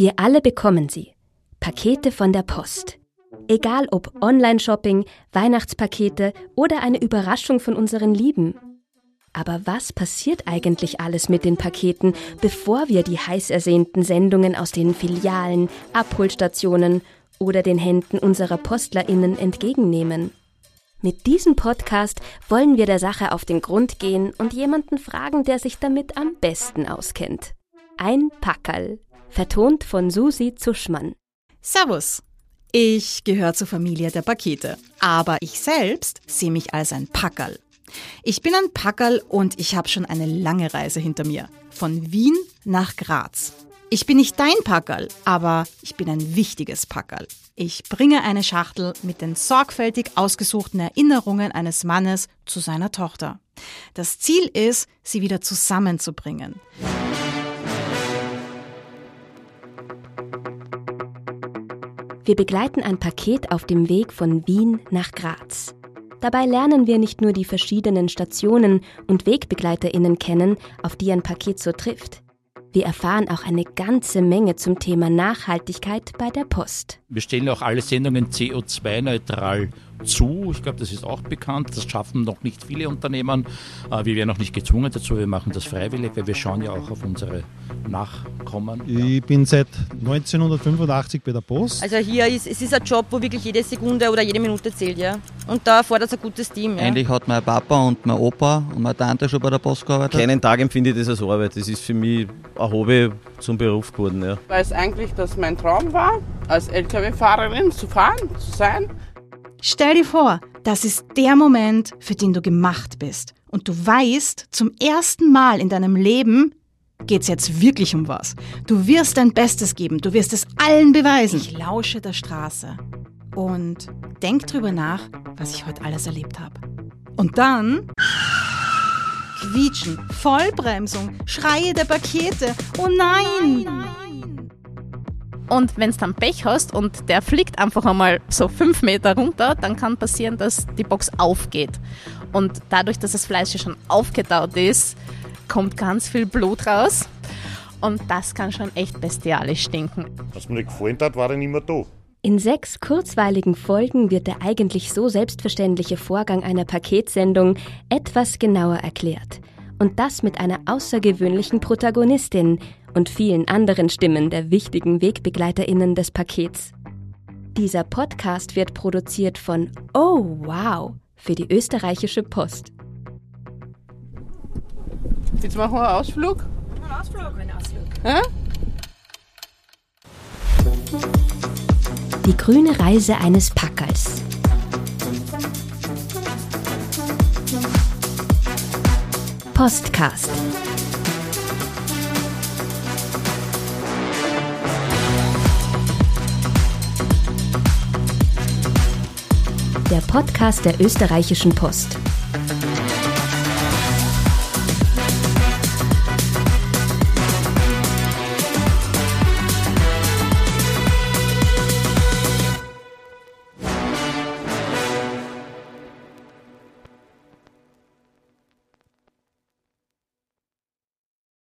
Wir alle bekommen sie. Pakete von der Post. Egal ob Online-Shopping, Weihnachtspakete oder eine Überraschung von unseren Lieben. Aber was passiert eigentlich alles mit den Paketen, bevor wir die heiß ersehnten Sendungen aus den Filialen, Abholstationen oder den Händen unserer Postlerinnen entgegennehmen? Mit diesem Podcast wollen wir der Sache auf den Grund gehen und jemanden fragen, der sich damit am besten auskennt. Ein Packerl, vertont von Susi Zuschmann. Servus. Ich gehöre zur Familie der Pakete, aber ich selbst sehe mich als ein Packerl. Ich bin ein Packerl und ich habe schon eine lange Reise hinter mir. Von Wien nach Graz. Ich bin nicht dein Packerl, aber ich bin ein wichtiges Packerl. Ich bringe eine Schachtel mit den sorgfältig ausgesuchten Erinnerungen eines Mannes zu seiner Tochter. Das Ziel ist, sie wieder zusammenzubringen. Wir begleiten ein Paket auf dem Weg von Wien nach Graz. Dabei lernen wir nicht nur die verschiedenen Stationen und Wegbegleiterinnen kennen, auf die ein Paket so trifft. Wir erfahren auch eine ganze Menge zum Thema Nachhaltigkeit bei der Post. Wir stellen auch alle Sendungen CO2-neutral zu. Ich glaube, das ist auch bekannt. Das schaffen noch nicht viele Unternehmen. Äh, wir werden auch nicht gezwungen dazu. Wir machen das freiwillig, weil wir schauen ja auch auf unsere Nachkommen. Ich bin seit 1985 bei der Post. Also hier ist es ist ein Job, wo wirklich jede Sekunde oder jede Minute zählt, ja. Und da fordert es ein gutes Team. Ja. Eigentlich hat mein Papa und mein Opa und meine Tante schon bei der Post gearbeitet. Keinen Tag empfinde ich das als Arbeit. Das ist für mich ein Hobby zum Beruf geworden. Ja. Weil es eigentlich das mein Traum war, als Lkw-Fahrerin zu fahren, zu sein. Stell dir vor, das ist der Moment, für den du gemacht bist. Und du weißt, zum ersten Mal in deinem Leben geht's jetzt wirklich um was. Du wirst dein Bestes geben, du wirst es allen beweisen. Ich lausche der Straße und denk drüber nach, was ich heute alles erlebt habe. Und dann Quietschen, Vollbremsung, Schreie der Pakete. Oh nein! Und wenn du dann Pech hast und der fliegt einfach einmal so fünf Meter runter, dann kann passieren, dass die Box aufgeht. Und dadurch, dass das Fleisch schon aufgetaut ist, kommt ganz viel Blut raus. Und das kann schon echt bestialisch stinken. Was mir nicht gefallen hat, war er nicht mehr da. In sechs kurzweiligen Folgen wird der eigentlich so selbstverständliche Vorgang einer Paketsendung etwas genauer erklärt. Und das mit einer außergewöhnlichen Protagonistin, und vielen anderen Stimmen der wichtigen Wegbegleiterinnen des Pakets. Dieser Podcast wird produziert von Oh Wow für die österreichische Post. Jetzt machen wir einen Ausflug. Ein Ausflug, ein Ausflug. Hä? Die grüne Reise eines Packers. Postcast. der Podcast der österreichischen Post.